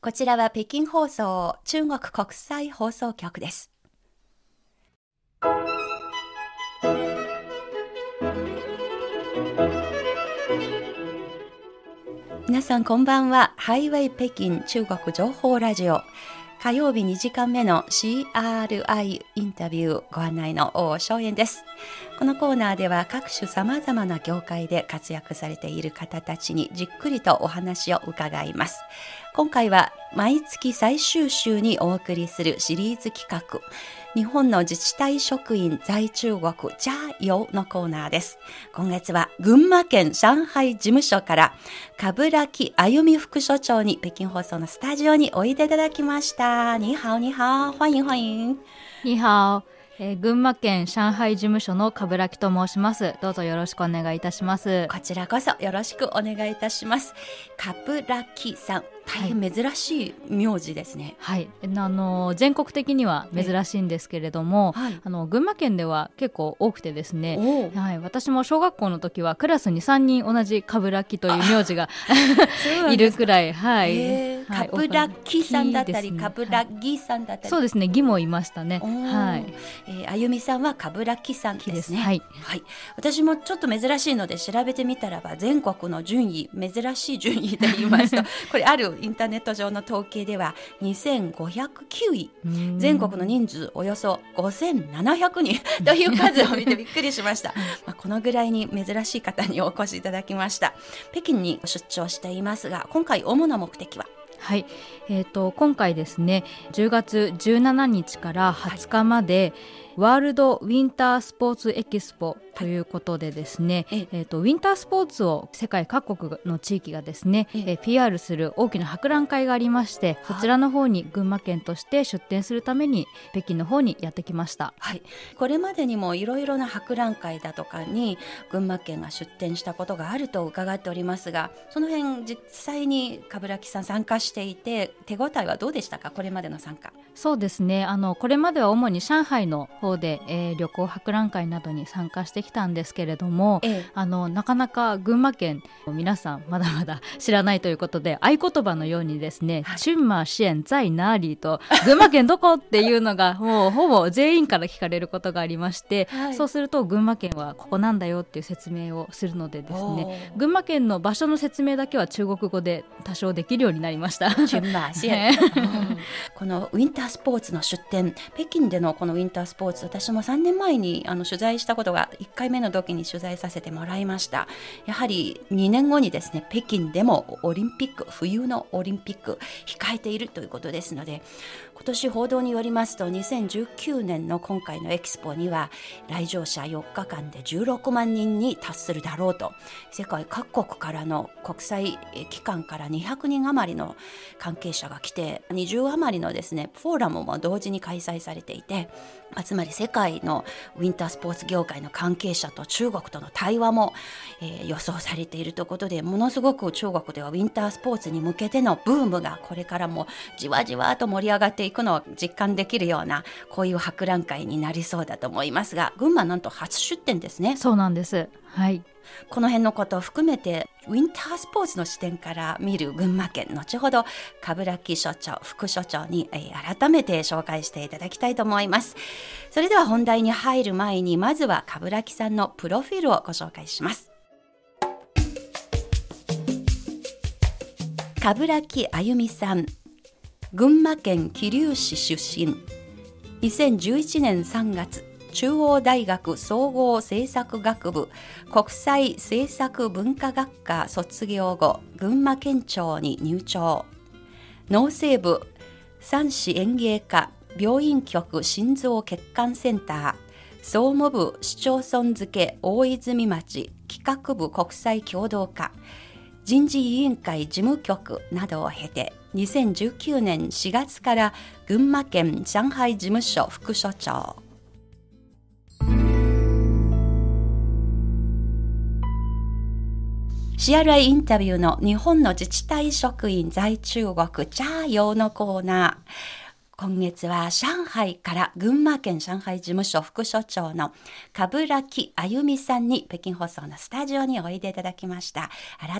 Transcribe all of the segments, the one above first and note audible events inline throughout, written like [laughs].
こちらは北京放送中国国際放送局です。皆さんこんばんは。ハイウェイ北京中国情報ラジオ。火曜日2時間目の CRI インタビューご案内の大正円です。このコーナーでは各種様々な業界で活躍されている方たちにじっくりとお話を伺います。今回は毎月最終週にお送りするシリーズ企画、日本の自治体職員在中国ジャーヨのコーナーです。今月は群馬県上海事務所から冠木あゆみ副所長に北京放送のスタジオにおいでいただきました。にはおには欢迎欢迎。にはお。えー、群馬県上海事務所の冠木と申します。どうぞよろしくお願いいたします。こちらこそよろしくお願いいたします。冠木さん、大変珍しい名字ですね。はい、あの全国的には珍しいんですけれども、はい、あの群馬県では結構多くてですね。はい、私も小学校の時はクラスに三人同じ冠木という名字が [laughs] いるくらい、はい。冠木さんだったり、冠木さんだったり。そうですね、木もいましたね。はい。えー、あゆみさんは冠木さんですね。はい。はい。私もちょっと珍しいので調べてみたらば全国の順位珍しい順位で言いますと [laughs] これあるインターネット上の統計では2509位全国の人数およそ5700人 [laughs] という数を見てびっくりしましたまあこのぐらいに珍しい方にお越しいただきました北京に出張していますが今回主な目的ははい、えーと、今回ですね10月17日から20日まで、はいワールドウィンタースポーツエキスポということでですね、はい、えーと、ウィンタースポーツを世界各国の地域がですね、えー、PR する大きな博覧会がありましてそちらの方に群馬県として出展するために北京の方にやってきました、はい、これまでにもいろいろな博覧会だとかに群馬県が出展したことがあると伺っておりますがその辺実際に冠城さん参加していて手応えはどうでしたか？これまでの参加そうですね。あのこれまでは主に上海の方で、えー、旅行博覧会などに参加してきたんですけれども、ええ、あのなかなか群馬県皆さんまだまだ [laughs] 知らないということで合言葉のようにですね「チュンマ支援在ナーリー」と「群馬県どこ?」っていうのが [laughs] もうほぼ全員から聞かれることがありまして、はい、そうすると群馬県はここなんだよっていう説明をするのでですね群馬県の場所の説明だけは中国語で多少できるようになりました。[laughs] このウィンタースポーツの出展北京でのこのウィンタースポーツ私も3年前にあの取材したことが1回目の時に取材させてもらいました。やはり2年後にですね北京でもオリンピック冬のオリンピック控えているということですので今年報道によりますと2019年の今回のエキスポには来場者4日間で16万人に達するだろうと。世界各国からの国際機関から200人余りの関係者が来て20余りのですねフォーラムも同時に開催されていてつまり世界のウィンタースポーツ業界の関係者と中国との対話も、えー、予想されているということでものすごく中国ではウィンタースポーツに向けてのブームがこれからもじわじわと盛り上がっていくのを実感できるようなこういう博覧会になりそうだと思いますが群馬なんと初出店ですね。そうなんですはい。この辺のことを含めてウィンタースポーツの視点から見る群馬県後ほど冠城所長副所長に、えー、改めて紹介していただきたいと思います。それでは本題に入る前にまずは冠城さんのプロフィールをご紹介します。冠城あゆみさん群馬県桐生市出身。2011年3月中央大学総合政策学部国際政策文化学科卒業後群馬県庁に入庁。農政部三市園芸科病院局心臓血管センター。総務部市町村付大泉町企画部国際共同課人事委員会事務局などを経て2019年4月から群馬県上海事務所副所長。CRI インタビューの日本の自治体職員在中国チャーヨーのコーナー。今月は上海から群馬県上海事務所副所長の冠城あゆみさんに北京放送のスタジオにおいでいただきました。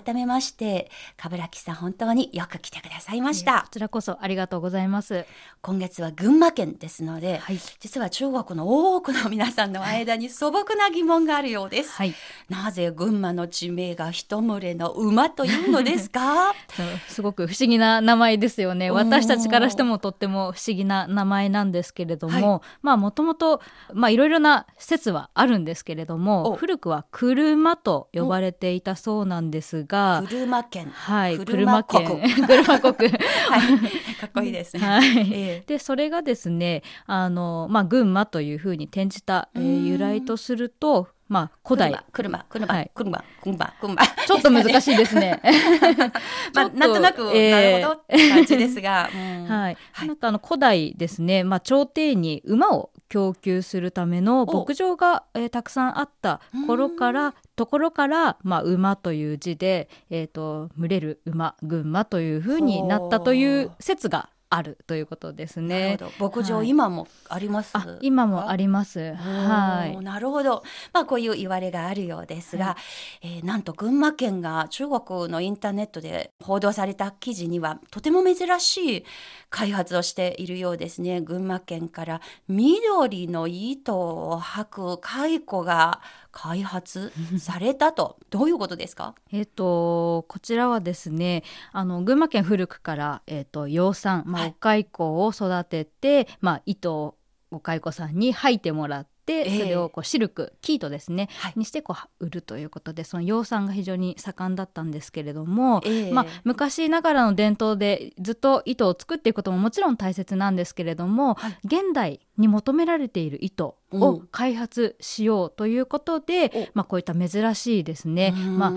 改めまして、冠城さん本当によく来てくださいました。こちらこそありがとうございます。今月は群馬県ですので、はい、実は中国の多くの皆さんの間に素朴な疑問があるようです。はい、なぜ群馬の地名が一群れの馬というのですか？[laughs] すごく不思議な名前ですよね。私たちからしてもとっても不思思議な名前なんですけれども、はい、まあもともとまあいろいろな説はあるんですけれども古くは車と呼ばれていたそうなんですが車県。はい車県。車国。[laughs] [laughs] はい、かっこいいですね、はい。えー、でそれがですねあのまあ群馬というふうに転じた、えー、由来とするとまあ、古代。車、車、はい、車、車、車。ちょっと難しいですね。[laughs] まあ、なんとなく、えー、なるほどって感じですが。[laughs] はい。なんかあの、古代ですね、まあ、朝廷に馬を供給するための牧場が、えー、たくさんあった頃から、ところから、まあ、馬という字で、えっ、ー、と、群れる馬、群馬というふうになったという説があるということですね。牧場、はい、今もあります？今もあ？ります。はい。なるほど。まあこういう言われがあるようですが、はい、えー、なんと群馬県が中国のインターネットで報道された記事にはとても珍しい開発をしているようですね。群馬県から緑の糸を吐く蚕が開発されたと。どういうことですか？えっ、とこちらはですね、あの群馬県古くからえっ、ー、と養蚕、まあ、お蚕を育てて、まあ糸をお蚕さんに吐いてもらって。それをこうシルク、キートですね、はい、にしてこう売るということでその養蚕が非常に盛んだったんですけれども、えー、まあ、昔ながらの伝統でずっと糸を作っていくことももちろん大切なんですけれども、はい、現代に求められている糸を開発しようということで、うん、まあ、こういった珍しいですね、まあ、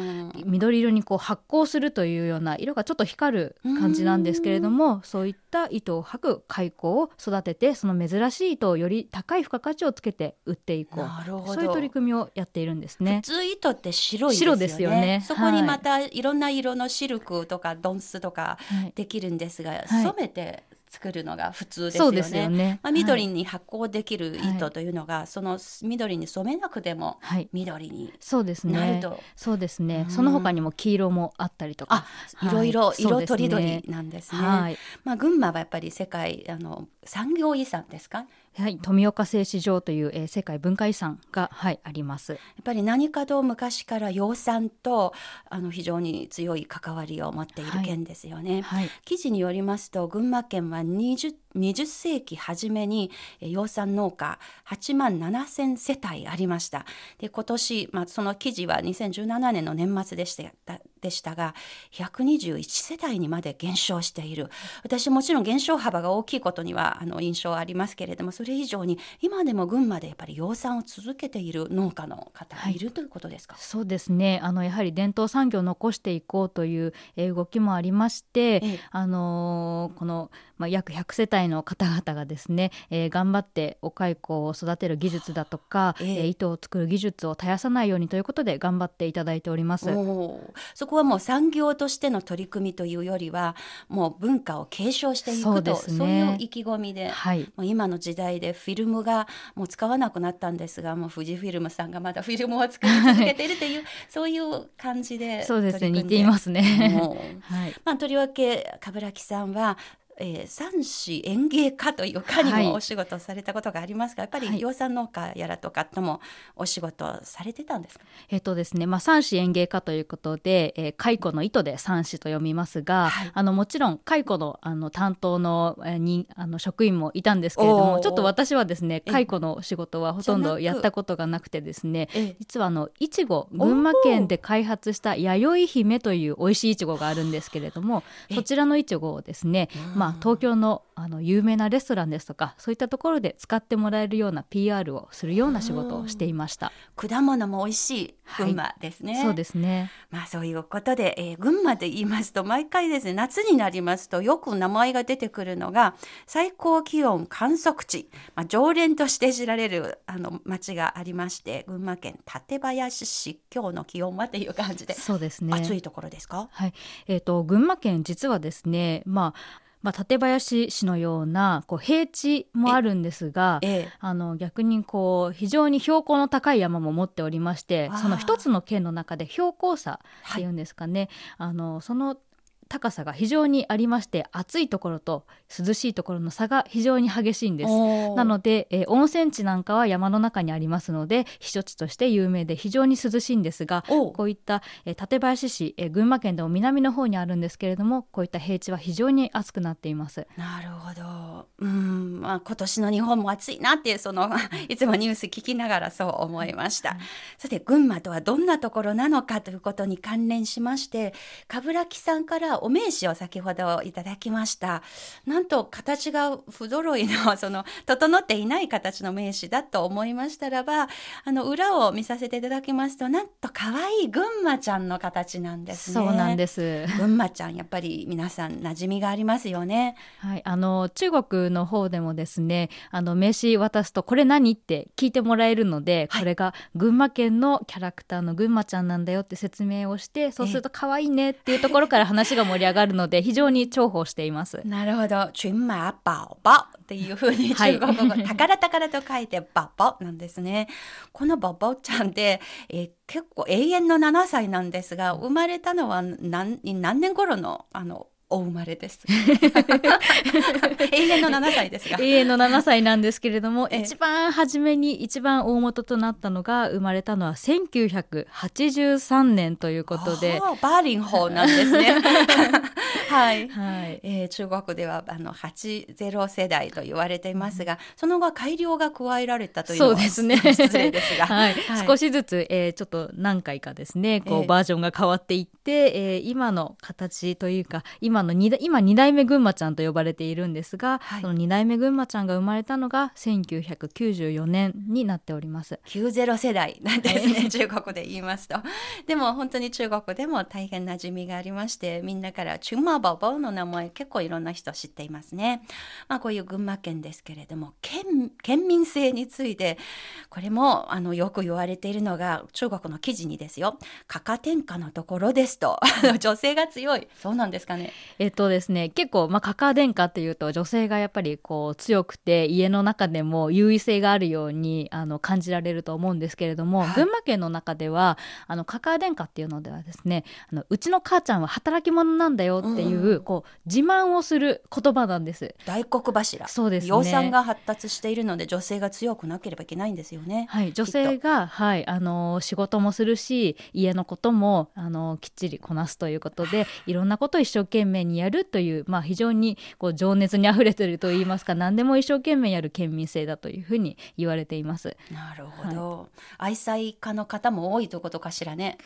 緑色にこう発光するというような色がちょっと光る感じなんですけれどもそういった糸を吐く蚕を育ててその珍しい糸をより高い付加価値をつけて売っていこう。そういう取り組みをやっているんですね。普通糸って白いですよね。ですよね。そこにまたい。ろんな色のシルクとかドンスとかできるんですが、はい、染めて作るのが普通ですよね。よねまあ、緑に発酵できる糸というのが、はい、その緑に染めなくても緑にそうですね。そうですね。その他にも黄色もあったりとか、いろいろ色とりどりなんですね。はい、まあ群馬はやっぱり世界あの産業遺産ですか？はい、富岡製糸場という、えー、世界文化遺産が、はい、あります。やっぱり何かと昔から養蚕とあの非常に強い関わりを持っている県ですよね。はいはい、記事によりますと群馬県は20 20世紀初めに養蚕農家8万7千世帯ありました。で今年、まあ、その記事は2017年の年末でしたでしたが121世帯にまで減少している。私もちろん減少幅が大きいことにはあの印象ありますけれどもそれ以上に今でも群馬でやっぱり養蚕を続けている農家の方がいる、はい、ということですか？そうですね。あのやはり伝統産業を残していこうという動きもありまして、ええ、あのこの、まあ、約100世帯の方々がですね、えー、頑張ってお蚕を育てる技術だとか、ええ、糸を作る技術を絶やさないようにということで頑張っていただいております。そこはもう産業としての取り組みというよりはもう文化を継承していくとそう、ね,、いう意気込みで、はい、もう今の時代でフィルムがもう使わなくなったんですがもう富士フィルムさんがまだフィルムを作り続けているという [laughs] そういう感じでそうですね。似ていますね。[laughs] はい、まあ、とりわけ冠城さんはえー、三子園芸家というかにもお仕事されたことがありますが、はい、やっぱり養蚕農家やらとかともお仕事されてたんですか、えっ、とですね、まあ、三子園芸家ということで、えー、蚕の糸で三子と読みますが、はい、あのもちろん蚕のあの担当の,、えー、にあの職員もいたんですけれどもちょっと私はですね蚕の仕事はほとんどやったことがなくてですね実はあのいちご群馬県で開発した弥生姫という美味しいいちごがあるんですけれどもそちらのいちごをですね、まあ東京のあの有名なレストランですとかそういったところで使ってもらえるような PR をするような仕事をしていました。果物も美味しい群馬ですね、はい、そうですね。まあそういうことで、えー、群馬で言いますと毎回ですね夏になりますとよく名前が出てくるのが最高気温観測地、まあ、常連として知られるあの町がありまして群馬県館林市今日の気温はという感じで。そうですね。暑いところですか？はい。えーと群馬県実はですねまあまあ、館林市のようなこう平地もあるんですが、あの逆にこう非常に標高の高い山も持っておりましてその一つの県の中で標高差っていうんですかね、はい、あのその高さが非常にありまして暑いところと涼しいところの差が非常に激しいんです。なので、えー、温泉地なんかは山の中にありますので避暑地として有名で非常に涼しいんですがこういった、えー、館林市、えー、群馬県でも南の方にあるんですけれどもこういった平地は非常に暑くなっています。なるほど。うん、まあ、今年の日本も暑いなってその [laughs] いつもニュース聞きながらそう思いました、うん、さて群馬とはどんなところなのかということに関連しまして冠城さんからお名刺を先ほどいただきました。なんと形が不揃いのその整っていない形の名刺だと思いましたらばあの裏を見させていただきますとなんと可愛い群馬ちゃんの形なんですね。そうなんです。群馬ちゃんやっぱり皆さん馴染みがありますよね。はい。あの中国の方でもですねあの名刺渡すとこれ何って聞いてもらえるので、はい、これが群馬県のキャラクターの群馬ちゃんなんだよって説明をしてそうすると可愛いねっていうところから話が盛り上がるので非常に重宝しています。なるほど。チュンマ宝宝っていうふうに中国語、はい、宝宝と書いて宝宝なんですね。この宝宝ちゃんって、えー、結構永遠の7歳なんですが、生まれたのは何何年頃のあのお生まれです。[laughs] 永遠の7歳ですが。永遠の7歳なんですけれども、一番初めに一番大元となったのが生まれたのは1983年ということで。バーリン法なんですね。[laughs] はい、はい。えー、中国ではあの80世代と言われていますが、その後改良が加えられたというそうですね。失礼ですが、[laughs] はい、はい、少しずつ、えー、ちょっと何回かですねこう、バージョンが変わっていって、えー、今の形というか今の2今2代目ぐんまちゃんと呼ばれているんですが、はい、その2代目ぐんまちゃんが生まれたのが1994年になっております。90世代なんですね、[laughs] 中国で言いますと。でも本当に中国でも大変馴染みがありましてみんなからチュンマババの名前結構いろんな人知っていますね。まあこういう群馬県ですけれども県県民性についてこれもあのよく言われているのが中国の記事にですよ。価格転嫁のところですと。[laughs] 女性が強い。そうなんですかねえっとですね結構まあカカ殿下っていうと女性がやっぱりこう強くて家の中でも優位性があるようにあの感じられると思うんですけれども、はい、群馬県の中ではあのカカ殿下っていうのではですねあのうちの母ちゃんは働き者なんだよっていう、うん、こう自慢をする言葉なんです。大黒柱。そうです、ね、養蚕が発達しているので女性が強くなければいけないんですよね。はい。女性がはいあの仕事もするし家のこともあのきっちりこなすということでいろんなことを一生懸命にやるという、まあ、非常にこう情熱にあふれてるといいますか何でも一生懸命やる県民性だというふうに言われています。なるほど、はい、愛妻家の方も多いということかしらね。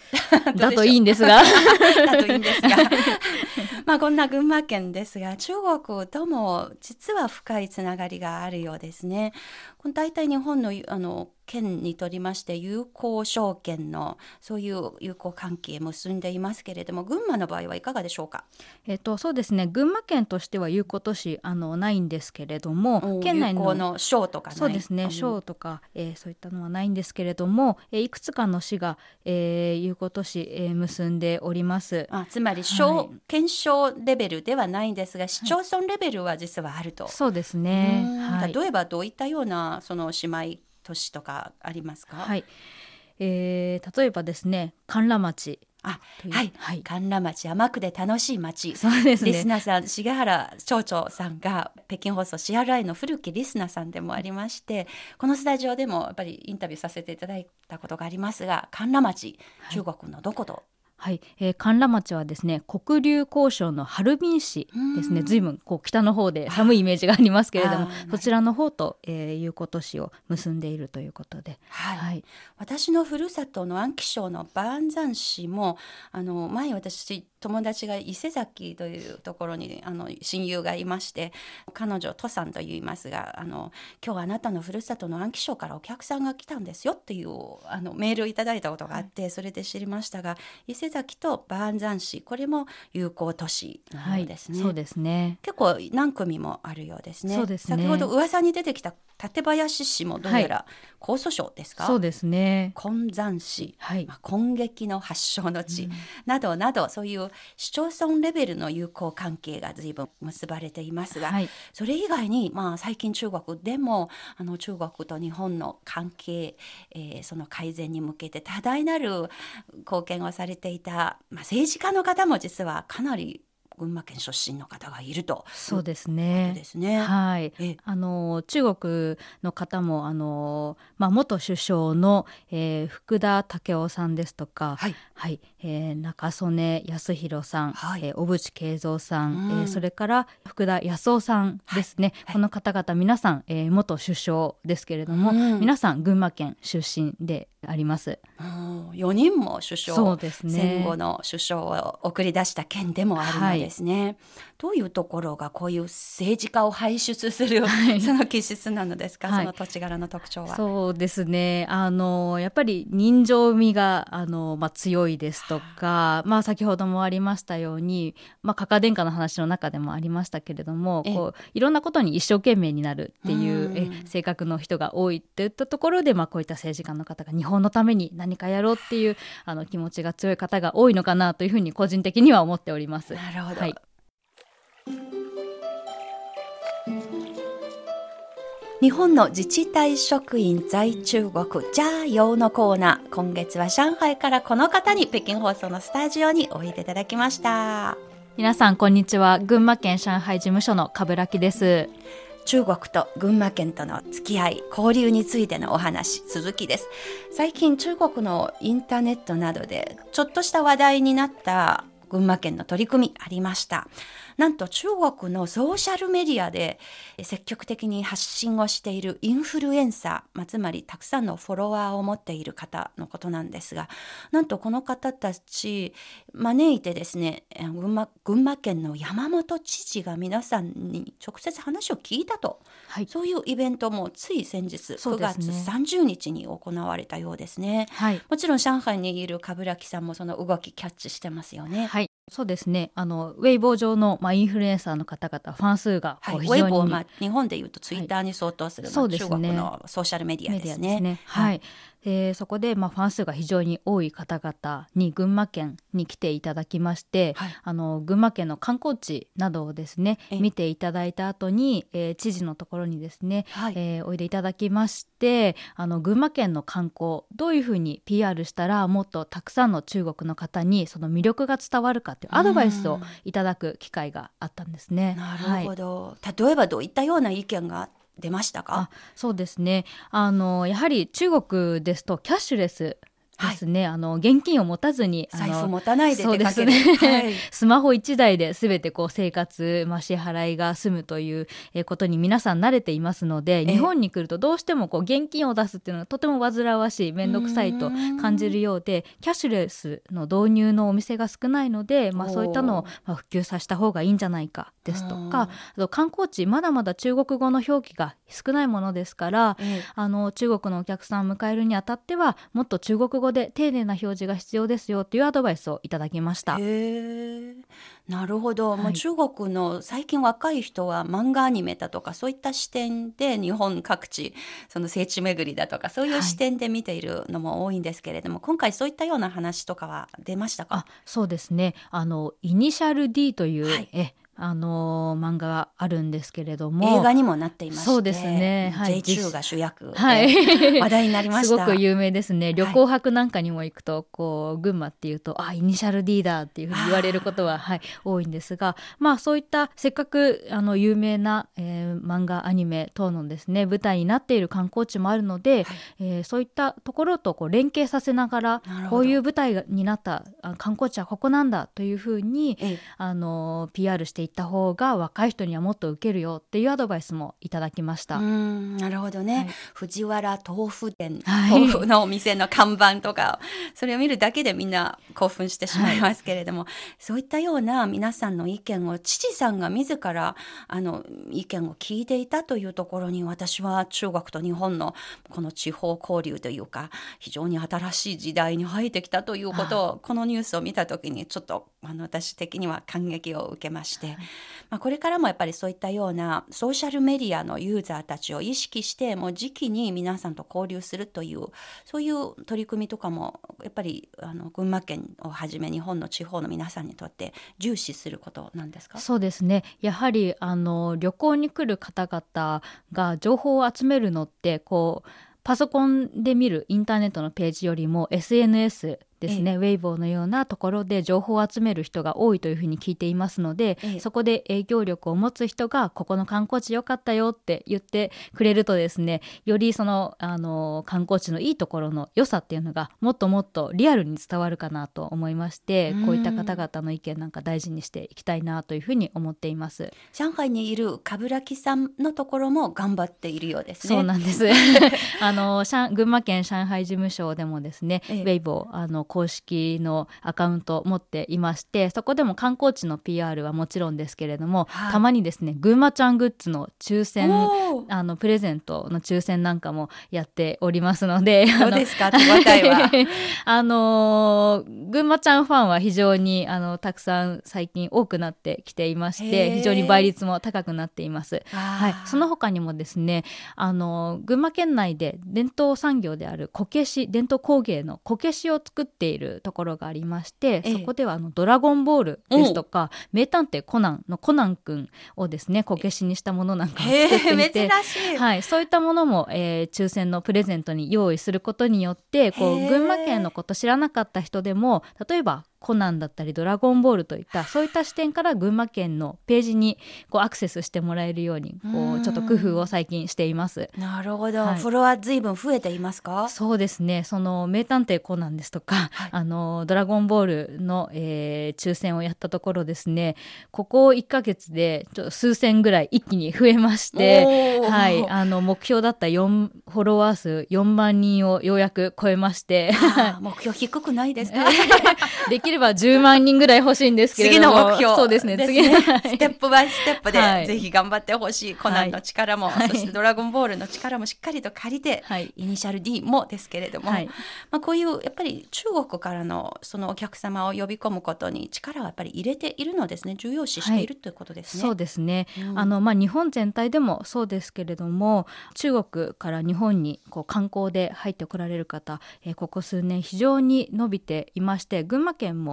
だといいんですが。[laughs] だといいんですが。[laughs] まあこんな群馬県ですが中国とも実は深いつながりがあるようですね。この大体日本のあの県にとりまして友好証券のそういう友好関係結んでいますけれども群馬の場合はいかがでしょうか？えっ、とそうですね群馬県としては友好都市あのないんですけれども県内のの省とかそうですね省とか、えー、そういったのはないんですけれども、えー、いくつかの市が、えー、友好都市、えー、結んでおります。あつまり省、はい、県省レベルではないんですが市町村レベルは実はあると。はい、そうですね。はい、例えばどういったようなその姉妹都市とかありますか？はい。えー、例えばですね、甘楽町。あ、はい、はい、甘楽町甘くで楽しい町。そうですね。リスナーさん、重原町長さんが北京放送 CRI の古きリスナーさんでもありまして、このスタジオでもやっぱりインタビューさせていただいたことがありますが、甘楽町、中国のどことはい、えー、甘楽町はですね黒竜交渉のハルビン市ですね。随分こう北の方で寒いイメージがありますけれどもそちらの方と、えー、友好都市を結んでいるということで、はい、はい、私のふるさとの安徽省の万山市もあの前私友達が伊勢崎というところにあの親友がいまして彼女トさんと言いますがあの今日あなたのふるさとの安徽省からお客さんが来たんですよっていうあのメールをいただいたことがあって、それで知りましたが伊勢瀬崎とバーンザン市。これも友好都市のようですね、はい、そうですね。結構何組もあるようですね。そうですね。先ほど噂に出てきた館林市もどうやら江蘇省ですか、そうですね。金山市、はい。まあ、根劇の発祥の地、などなどそういう市町村レベルの友好関係が随分結ばれていますが、はい。それ以外に、まあ、最近中国でもあの中国と日本の関係、えーその改善に向けて多大なる貢献をされていいた、まあ、政治家の方も実はかなり群馬県出身の方がいると。そうですね。ですね。はい。え、あの中国の方もあの、まあ、元首相の、えー福田赳夫さんですとか、はい。はい。えー中曽根康弘さん、はい。えー小渕恵三さん、うん。えーそれから福田康夫さんですね、はい。この方々皆さん、えー元首相ですけれども、うん。皆さん群馬県出身であります。うん。4人も首相。そうですね。戦後の首相を送り出した県でもあるのでですね、どういうところがこういう政治家を輩出する、はい。その気質なのですか、はい。その土地柄の特徴は。そうですね。あのやっぱり人情味があの、まあ、強いですとか、まあ、先ほどもありましたように、まあ、カカ殿下の話の中でもありましたけれどもええ。こういろんなことに一生懸命になるっていううん。え性格の人が多いっていったところで、まあ、こういった政治家の方が日本のために何かやろうっていうあの気持ちが強い方が多いのかなというふうに個人的には思っております。なるほど、はい日本の自治体職員在中国ジャーヨーのコーナー。今月は上海からこの方に北京放送のスタジオにおいでいただきました。皆さんこんにちは。群馬県上海事務所の冠城です。中国と群馬県との付き合い交流についてのお話続きです。最近中国のインターネットなどでちょっとした話題になった群馬県の取り組みありましたなんと中国のソーシャルメディアで積極的に発信をしているインフルエンサー、まあ、つまりたくさんのフォロワーを持っている方のことなんですがなんとこの方たち招いてですねえー群馬群馬県の山本知事が皆さんに直接話を聞いたと。はい、そういうイベントもつい先日9そうです月ね30日に行われたようですね。はい。もちろん上海にいる冠城さんもその動きキャッチしてますよね。はい、そうですね。あのウェイボー上のまあインフルエンサーの方々ファン数がはい、ウェイボー、まあ、日本でいうとツイッターに相当する、まあそうですね中国のソーシャルメディアメですね。すね。ははいい。えーそこでまあファン数が非常に多い方々に群馬県に来ていただきまして、はい。あの群馬県の観光地などをですねえ見ていただいた後に、えー知事のところにですね、はい。えーおいでいただきましてあの群馬県の観光どういうふうに PR したらもっとたくさんの中国の方にその魅力が伝わるかっていうアドバイスをいただく機会があったんですね。なはいるほど、例えばどういったような意見が出ましたか？あそうですね。あのやはり中国ですとキャッシュレスですね、あの現金を持たずにあの財布持たないでそうです出かける。ね、はい。[laughs] スマホ1台で全てこう生活、まあ、支払いが済むというえーことに皆さん慣れていますのでえ日本に来るとどうしてもこう現金を出すっていうのがとても煩わしい面倒くさいと感じるようでキャッシュレスの導入のお店が少ないので、まあ、そういったのをまあ普及させた方がいいんじゃないかですとうんかあと観光地まだまだ中国語の表記が少ないものですからええ。あの中国のお客さんを迎えるにあたってはもっと中国語で丁寧な表示が必要ですよというアドバイスをいただきました。なるほど、もうはい中国の最近若い人は漫画アニメだとかそういった視点で日本各地その聖地巡りだとかそういう視点で見ているのも多いんですけれども、今回そういったような話とかは出ましたか？あそうですね。あのイニシャル D という、はい。えあの漫画があるんですけれども。映画にもなっていましてそうですね。はい。J2 が主役。ではい。[laughs] 話題になりました。すごく有名ですね。旅行博なんかにも行くと、こう群馬っていうとあイニシャル D だっていうふうに言われることは、はい、多いんですがまあそういったせっかくあの有名な、えー漫画アニメ等のですね舞台になっている観光地もあるので、はい。えーそういったところとこう連携させながらこういう舞台になったあ観光地はここなんだというふうにええ。あの PR していった方が若い人にはもっと受けるよっていうアドバイスもいただきました。なるほどね、はい、藤原豆腐店、豆腐のお店の看板とかそれを見るだけでみんな興奮してしまいますけれども、はい、そういったような皆さんの意見を父さんが自らあの意見を聞いていたというところに私は中国と日本のこの地方交流というか非常に新しい時代に入ってきたということをこのニュースを見た時にちょっとあの私的には感激を受けまして、まあ、これからもやっぱりそういったようなソーシャルメディアのユーザーたちを意識してもう時期に皆さんと交流するというそういう取り組みとかもやっぱりあの群馬県をはじめ日本の地方の皆さんにとって重視することなんですか？そうですね。やはりあの旅行に来る方々が情報を集めるのってこうパソコンで見るインターネットのページよりも SNS ですね、ウェイボーのようなところで情報を集める人が多いというふうに聞いていますので、そこで影響力を持つ人がここの観光地良かったよって言ってくれるとですねよりそのあの観光地のいいところの良さっていうのがもっともっとリアルに伝わるかなと思いましてこういった方々の意見なんか大事にしていきたいなというふうに思っています。上海にいる冠城さんのところも頑張っているようですね。そうなんです。[laughs] あの群馬県上海事務所でもですね、ええ、ウェイボーあの公式のアカウントを持っていましてそこでも観光地の PR はもちろんですけれども、はい、たまにですね群馬ちゃんグッズの抽選あのプレゼントの抽選なんかもやっておりますのでどうですか？手応えは？あの [laughs] 群馬ちゃんファンは非常にあのたくさん最近多くなってきていまして非常に倍率も高くなっています。はい、その他にもですねあの群馬県内で伝統産業であるこけし伝統工芸のこけしを作っているところがありまして、そこではあのドラゴンボールですとか名探偵コナンのコナン君をですねこけしにしたものなんかを作っていて、はい、そういったものも、えー、抽選のプレゼントに用意することによってこう群馬県のこと知らなかった人でも例えばコナンだったりドラゴンボールといったそういった視点から群馬県のページにこうアクセスしてもらえるようにこうちょっと工夫を最近しています。なるほど、はい、フォロワーずいぶん増えていますか？そうですね。その名探偵コナンですとか、はい、あのドラゴンボールの、えー、抽選をやったところですね。ここ1か月でちょっと数千ぐらい一気に増えましてはい。あの目標だった4フォロワー数4万人をようやく超えまして。目標低くないですか？で [laughs] きれば10万人ぐらい欲しいんですけれども。次の目標。そうですね。次のステップバイステップで、はい、ぜひ頑張ってほしい。コナンの力も、はい、そしてドラゴンボールの力もしっかりと借りて、はい、イニシャル D もですけれども、まあ、こういうやっぱり中国からのそのお客様を呼び込むことに力をやっぱり入れているのですね。重要視しているということですね。そうですね、うん、あのまあ、日本全体でもそうですけれども中国から日本にこう観光で入ってこられる方、えー、ここ数年非常に伸びていまして群馬県も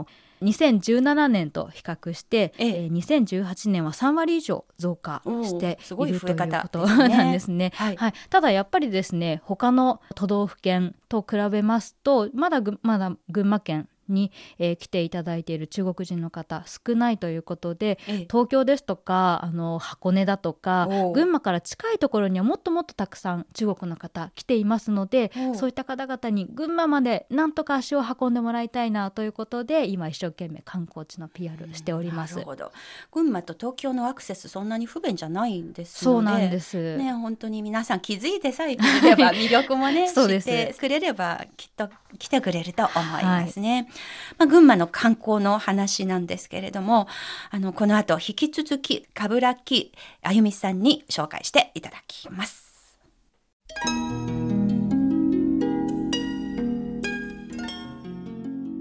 2017年と比較して、ええ。ー、2018年は3割以上増加しているということ [laughs] なんですね。はい、はい、ただやっぱりですね他の都道府県と比べますとまだまだ群馬県に、えー、来ていただいている中国人の方少ないということで、東京ですとかあの箱根だとか群馬から近いところにはもっともっとたくさん中国の方来ていますのでそういった方々に群馬までなんとか足を運んでもらいたいなということで今一生懸命観光地の PR しております。なるほど。群馬と東京のアクセスそんなに不便じゃないんですそうなんです。ね本当に皆さん気づいてさえくれれば [laughs] 魅力もね知ってくれればきっと来てくれると思いますね。はいまあ、群馬の観光の話なんですけれども、あの、この後引き続き、冠城あゆみさんに紹介していただきます。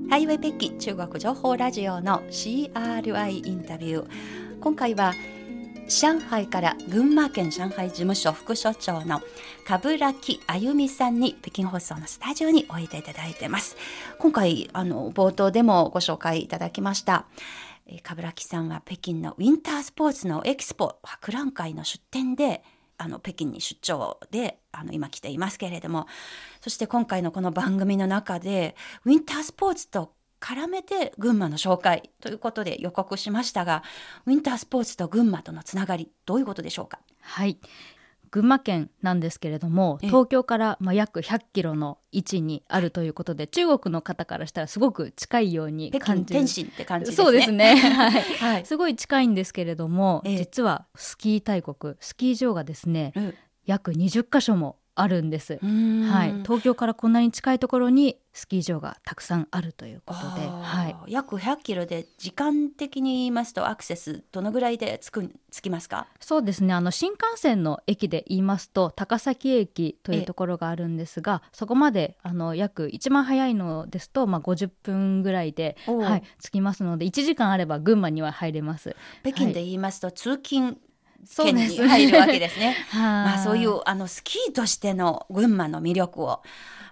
ハイウェイ北京中国情報ラジオの CRI インタビュー。今回は上海から群馬県上海事務所副所長の冠城あゆみさんに北京放送のスタジオにおいでいただいてます。今回あの冒頭でもご紹介いただきました。冠城さんは北京のウィンタースポーツのエキスポ博覧会の出展であの北京に出張であの今来ていますけれどもそして今回のこの番組の中でウィンタースポーツと絡めて群馬の紹介ということで予告しましたがウィンタースポーツと群馬とのつながりどういうことでしょうか？はい。群馬県なんですけれども東京からまあ約100キロの位置にあるということで中国の方からしたらすごく近いように感じる。天津って感じですね。そうですね、[laughs] はい、はい、すごい近いんですけれども、実はスキー大国スキー場がですね、うん、約20箇所もあるんです、はい、東京からこんなに近いところにスキー場がたくさんあるということで、はい、約100キロで時間的に言いますとアクセスどのぐらいでつくつきますか？そうですね。あの新幹線の駅で言いますと高崎駅というところがあるんですがそこまであの約一番早いのですと、まあ、50分ぐらいで、はい、着きますので1時間あれば群馬には入れます。北京で言いますと、はい、通勤県に入るわけですね。[laughs] まあそういうあのスキーとしての群馬の魅力を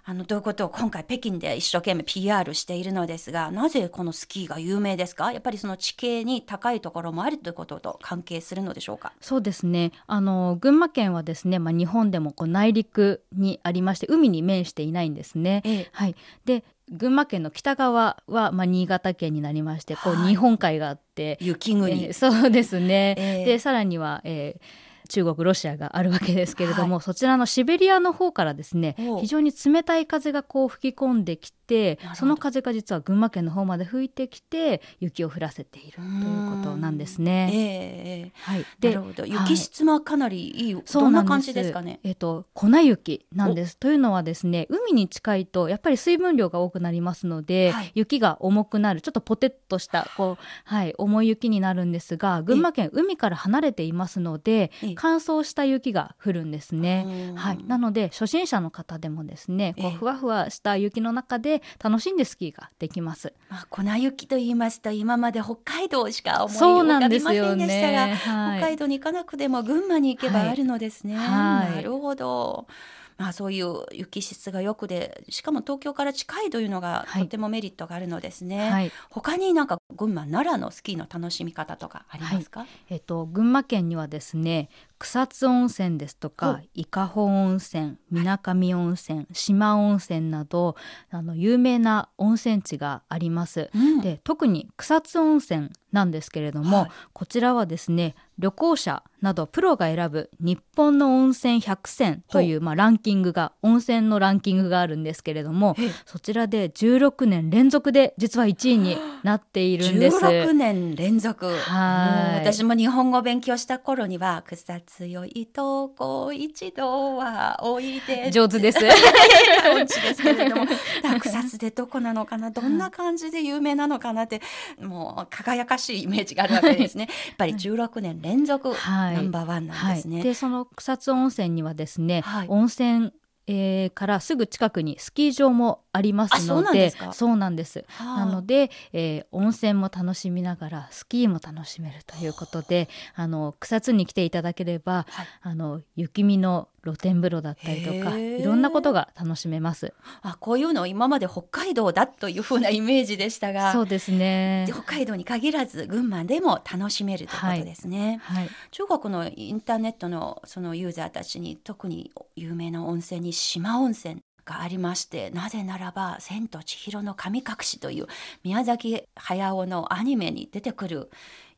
あのということを今回北京で一生懸命 PR しているのですがなぜこのスキーが有名ですか？やっぱりその地形に高いところもあるということと関係するのでしょうか？そうですね。あの群馬県はですね、まあ、日本でもこう内陸にありまして海に面していないんですね。ええ、はい、で群馬県の北側は、まあ、新潟県になりましてこう日本海があって、雪国、えー、そうですね、えー、でさらには、えー中国ロシアがあるわけですけれども、はい、そちらのシベリアの方からですね非常に冷たい風がこう吹き込んできてその風が実は群馬県の方まで吹いてきて雪を降らせているということなんですね。えー、はい、で雪質もかなりいい、はい、どんな感じですかね？えっ、ー、と粉雪なんです。というのはですね海に近いとやっぱり水分量が多くなりますので、はい、雪が重くなるちょっとポテッとしたこう、はい、重い雪になるんですが群馬県海から離れていますので乾燥した雪が降るんですね。はい、なので初心者の方でもですねこうふわふわした雪の中で楽しんでスキーができます。まあ、粉雪と言いますと今まで北海道しか思い浮かびませんでしたが、ね。はい、北海道に行かなくても群馬に行けばあるのですね。はい、なるほど。まあ、そういう雪質がよくでしかも東京から近いというのがとてもメリットがあるのですね、はい、他になんか群馬奈良のスキーの楽しみ方とかありますか、はい、えっと、群馬県にはですね草津温泉ですとか伊香保温泉水上温泉四万温泉などあの有名な温泉地があります、うん、で特に草津温泉なんですけれども、はい、こちらはですね旅行者などプロが選ぶ日本の温泉100選という、まあ、ランキングが温泉のランキングがあるんですけれどもそちらで16年連続で実は1位になっているんです。16年連続はい私も日本語勉強した頃には草津よいとこ一度はおいで [laughs] 上手です。音痴ですけれども草津でどこなのかなどんな感じで有名なのかなってもう輝かしいイメージがあるわけですね。やっぱり16年連続、はい、ナンバーワンなんですね。はい、でその草津温泉にはですね、はい、温泉えー、からすぐ近くにスキー場もありますのでそうなんです、はあ、なので、えー、温泉も楽しみながらスキーも楽しめるということであ。の草津に来ていただければ、はい、あの雪見の露天風呂だったりとかいろんなことが楽しめます。あこういうの今まで北海道だというふうなイメージでしたがそうですね。北海道に限らず群馬でも楽しめるということですね、はい。はい、中国のインターネットのそのユーザーたちに特に有名な温泉に四万温泉がありましてなぜならば「千と千尋の神隠し」という宮崎駿のアニメに出てくる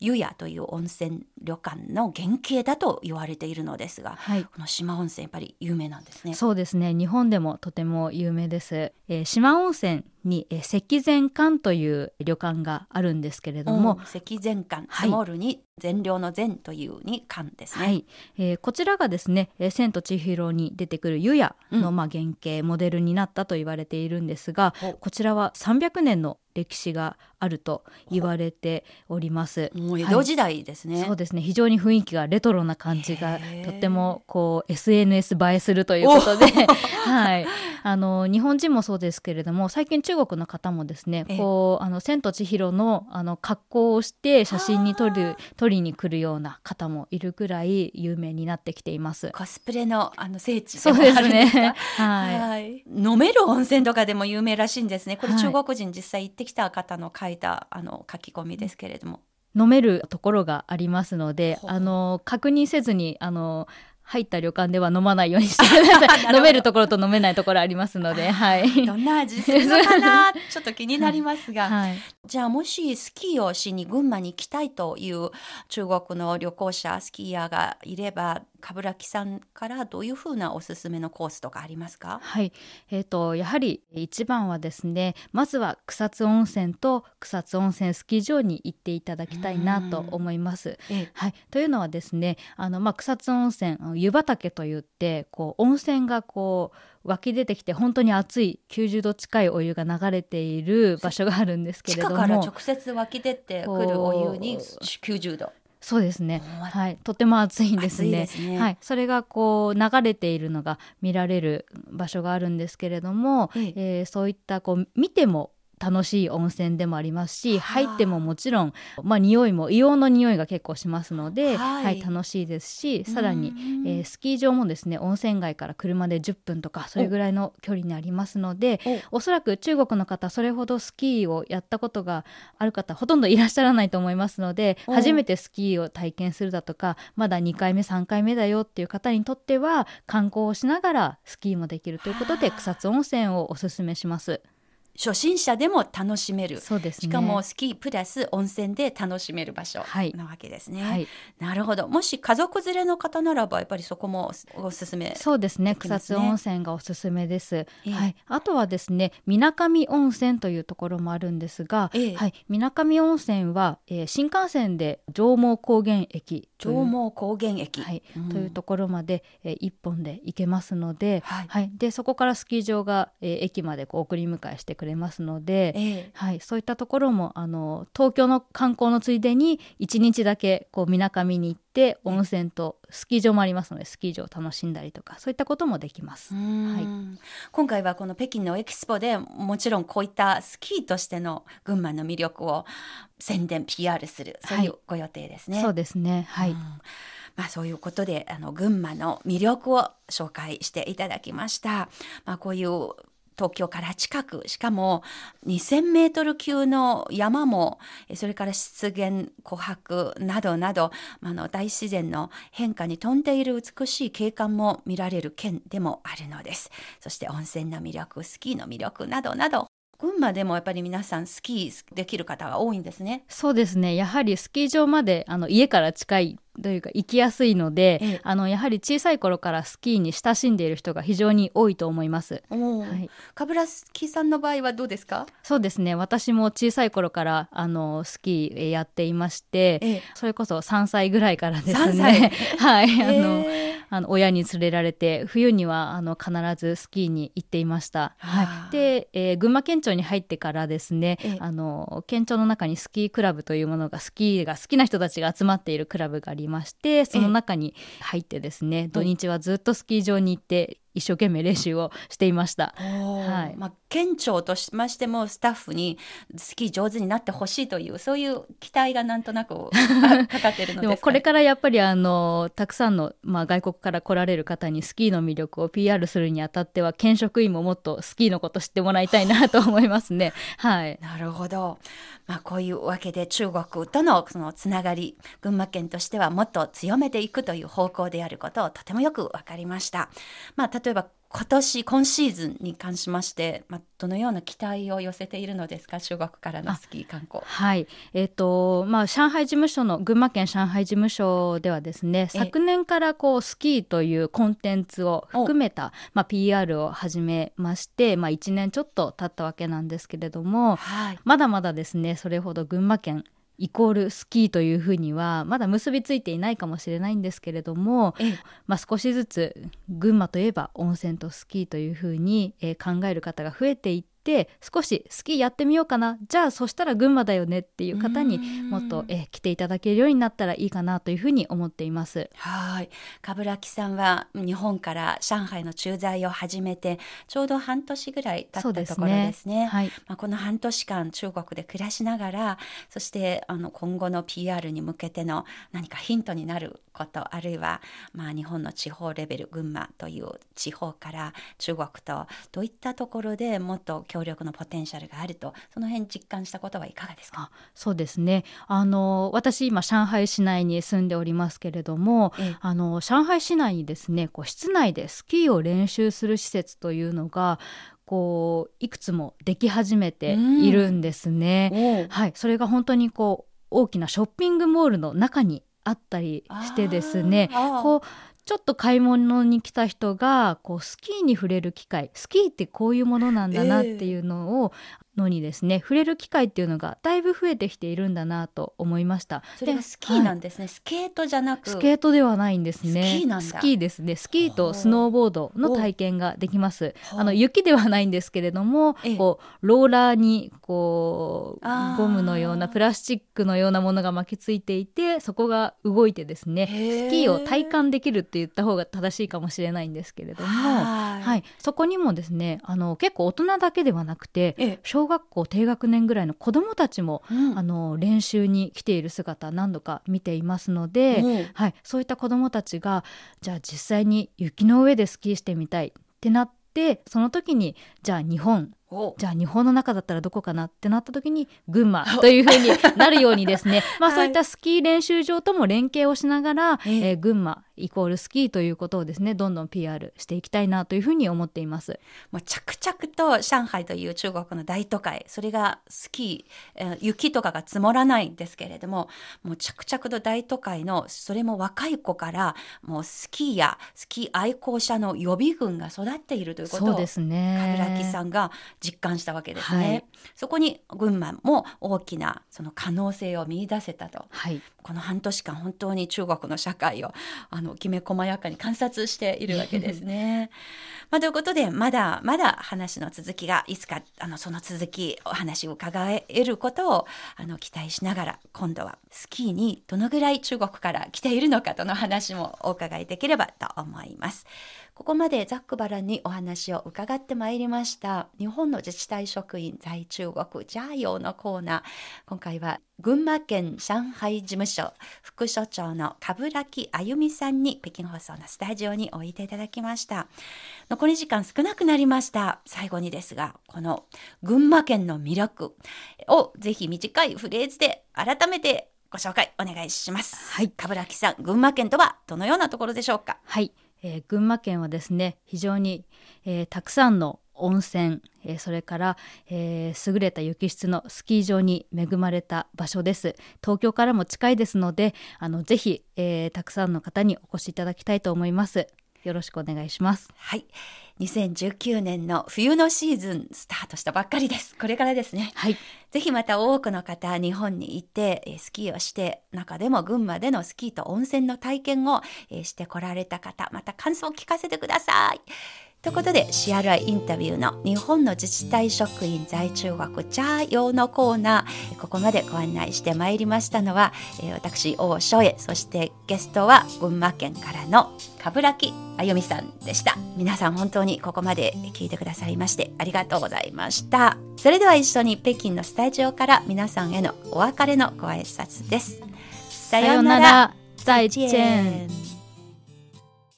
湯屋という温泉旅館の原型だと言われているのですが、はい、この島温泉やっぱり有名なんですね。そうですね。日本でもとても有名です、えー、島温泉に、えー、積善館という旅館があるんですけれども、うん、積善館積もるに善良の善というに館ですね、はい。えー、こちらがですね、えー、千と千尋に出てくる湯屋の、うん、まあ原型モデルになったと言われているんですが、こちらは300年の歴史があると言われております。もう江戸時代ですね、はい、そうですね。非常に雰囲気がレトロな感じがとってもこう SNS 映えするということで、[laughs] はい。あの日本人もそうですけれども、最近中国の方もですね、こうあの千と千尋のあの格好をして写真に撮る撮りに来るような方もいるぐらい有名になってきています。コスプレのあの聖地でもあるんですね。はい、はい。飲める温泉とかでも有名らしいんですね。これ中国人実際行ってってきた方の書いたあの書き込みですけれども。飲めるところがありますので、あの確認せずにあの入った旅館では飲まないようにしてください。[laughs] [laughs] 飲めるところと飲めないところありますので、はい。どんな味するのかな、[laughs] ちょっと気になりますが、はい、じゃあもしスキーをしに群馬に行きたいという中国の旅行者スキーヤーがいれば冠城さんからどういうふうなおすすめのコースとかありますか？はい、えーと、やはり一番はですねまずは草津温泉と草津温泉スキー場に行っていただきたいなと思います。はい、というのはですねあの、まあ、草津温泉湯畑といってこう温泉がこう湧き出てきて本当に熱い90度近いお湯が流れている場所があるんですけれども地下から直接湧き出てくるお湯に90度そうですね。はい、とても暑いんですね。すね。はい、それがこう流れているのが見られる場所があるんですけれども、ええ。えー、そういったこう見ても楽しい温泉でもありますし、入ってももちろん、まあ、匂いも硫黄の匂いが結構しますので、はい、はい、楽しいですしさらに、えー、スキー場もですね温泉街から車で10分とかそれぐらいの距離にありますのでお。そらく中国の方それほどスキーをやったことがある方ほとんどいらっしゃらないと思いますので初めてスキーを体験するだとかまだ2回目3回目だよっていう方にとっては観光をしながらスキーもできるということで草津温泉をおすすめします。初心者でも楽しめる。そうです、ね、しかもスキープラス温泉で楽しめる場所なわけですね、はい、なるほど。もし家族連れの方ならばやっぱりそこもおすすめそうですね。草津温泉がおすすめです、えー、はい、あとはですね水上温泉というところもあるんですが、えー、はい、水上温泉は、えー、新幹線で上毛高原駅上毛高原駅、はい、うん、というところまで、えー、一本で行けますので、はい、はい、でそこからスキー場が、えー、駅までこう送り迎えしてくれますので、えー、はい、そういったところもあの東京の観光のついでに1日だけこうみなかみに行って温泉とスキー場もありますのでスキー場を楽しんだりとかそういったこともできます、はい、今回はこの北京のエキスポでもちろんこういったスキーとしての群馬の魅力を宣伝 PR する。そういうご予定ですね。はい、そうですね。はい、まあ、そういうことであの群馬の魅力を紹介していただきました。まあ、こういう東京から近くしかも2,000メートル級の山もそれから湿原琥珀などなどあの大自然の変化に富んでいる美しい景観も見られる県でもあるのですそして温泉の魅力スキーの魅力などなど群馬でもやっぱり皆さんスキーできる方が多いんですね。そうですね。やはりスキー場まであの家から近いというか行きやすいので、ええ、あのやはり小さい頃からスキーに親しんでいる人が非常に多いと思います。はい、かぶらスキーさんの場合はどうですか？そうですね。私も小さい頃からあのスキーやっていまして、え、それこそ3歳ぐらいからですね。[laughs] はい。あの。あの親に連れられて冬にはあの必ずスキーに行っていました。はい、で、えー、群馬県庁に入ってからですね、あの県庁の中にスキークラブというものがスキーが好きな人たちが集まっているクラブがありましてその中に入ってですね土日はずっとスキー場に行って一生懸命練習をしていました。はいまあ、県庁としましてもスタッフにスキー上手になってほしいというそういう期待がなんとなくかかってるので、ね、[laughs] もこれからやっぱりあのたくさんの、まあ、外国から来られる方にスキーの魅力を PR するにあたっては県職員ももっとスキーのこと知ってもらいたいなと思いますね。[laughs] はい、なるほど、まあ、こういうわけで中国とのそのつながり群馬県としてはもっと強めていくという方向であることをとてもよく分かりました。まあ、例えば今年今シーズンに関しまして、まあ、どのような期待を寄せているのですか？中国からのスキー観光。はい。えーとまあ、上海事務所の群馬県上海事務所ではですね昨年からこうスキーというコンテンツを含めた、まあ、PR を始めまして、まあ、1年ちょっと経ったわけなんですけれども、はい、まだまだですねそれほど群馬県イコールスキーというふうにはまだ結びついていないかもしれないんですけれども、まあ、少しずつ群馬といえば温泉とスキーというふうに、えー、考える方が増えていって少しスキーやってみようかな。じゃあそしたら群馬だよねっていう方にもっとえ来ていただけるようになったらいいかなというふうに思っています。はい。冠城さんは日本から上海の駐在を始めてちょうど半年ぐらい経ったところですね、ね、はい。まあ、この半年間中国で暮らしながらそしてあの今後の PR に向けての何かヒントになることあるいは、まあ、日本の地方レベル群馬という地方から中国とどういったところでもっと協力のポテンシャルがあるとその辺実感したことはいかがですか？そうですね。あの私今上海市内に住んでおりますけれども、ええ、あの上海市内にですねこう室内でスキーを練習する施設というのがこういくつもでき始めているんですね。はい、それが本当にこう大きなショッピングモールの中にあったりしてですねこうちょっと買い物に来た人がこうスキーに触れる機会。スキーってこういうものなんだなっていうのを、のにですね触れる機会っていうのがだいぶ増えてきているんだなと思いました。それがスキーなんですね、はい、スケートじゃなく。スケートではないんですね。スキーですね。スキーとスノーボードの体験ができます。あの雪ではないんですけれどもこうローラーにこうゴムのようなプラスチックのようなものが巻きついていてそこが動いてですねスキーを体感できるって言った方が正しいかもしれないんですけれどもはい、そこにもですねあの結構大人だけではなくて小小学校低学年ぐらいの子どもたちも、うん、あの練習に来ている姿何度か見ていますので、うん、はい、そういった子どもたちがじゃあ実際に雪の上でスキーしてみたいってなってその時にじゃあ日本じゃあ日本の中だったらどこかなってなった時に群馬というふうになるようにですね [laughs] まあそういったスキー練習場とも連携をしながら、えー、群馬イコールスキーということをですねどんどん PR していきたいなというふうに思っています。もう着々と上海という中国の大都会それがスキー、えー、雪とかが積もらないんですけれどももう着々と大都会のそれも若い子からもうスキーやスキー愛好者の予備軍が育っているということをそうですね。冠城さんが実感したわけですね、はい、そこに群馬も大きなその可能性を見出せたと、はい、この半年間本当に中国の社会をあのきめ細やかに観察しているわけですね。まあ、ということでまだまだ話の続きがいつかあのその続きお話を伺えることをあの期待しながら今度はスキーにどのぐらい中国から来ているのかとの話もお伺いできればと思います。ここまでざっくばらんにお話を伺ってまいりました日本の自治体職員在中国ジャーヨーのコーナー今回は群馬県上海事務所副所長の冠城あゆみさんに北京放送のスタジオにおいていただきました残り時間少なくなりました最後にですがこの群馬県の魅力をぜひ短いフレーズで改めてご紹介お願いします。はい。冠城さん、群馬県とはどのようなところでしょうか？はい。えー、群馬県はですね非常に、えー、たくさんの温泉、えー、それから、え、優れた雪質のスキー場に恵まれた場所です。東京からも近いですのであのぜひ、え、たくさんの方にお越しいただきたいと思います。よろしくお願いします。はい。2019年の冬のシーズンスタートしたばっかりです。これからですね。はい。ぜひまた多くの方、日本に行ってスキーをして、中でも群馬でのスキーと温泉の体験をしてこられた方、また感想を聞かせてください。ということで CRI インタビューの日本の自治体職員在中国チャー用のコーナーここまでご案内してまいりましたのは、えー、私大翔へそしてゲストは群馬県からの冠城あゆみさんでした。皆さん本当にここまで聞いてくださいましてありがとうございました。それでは一緒に北京のスタジオから皆さんへのお別れのご挨拶です。さようなら。再见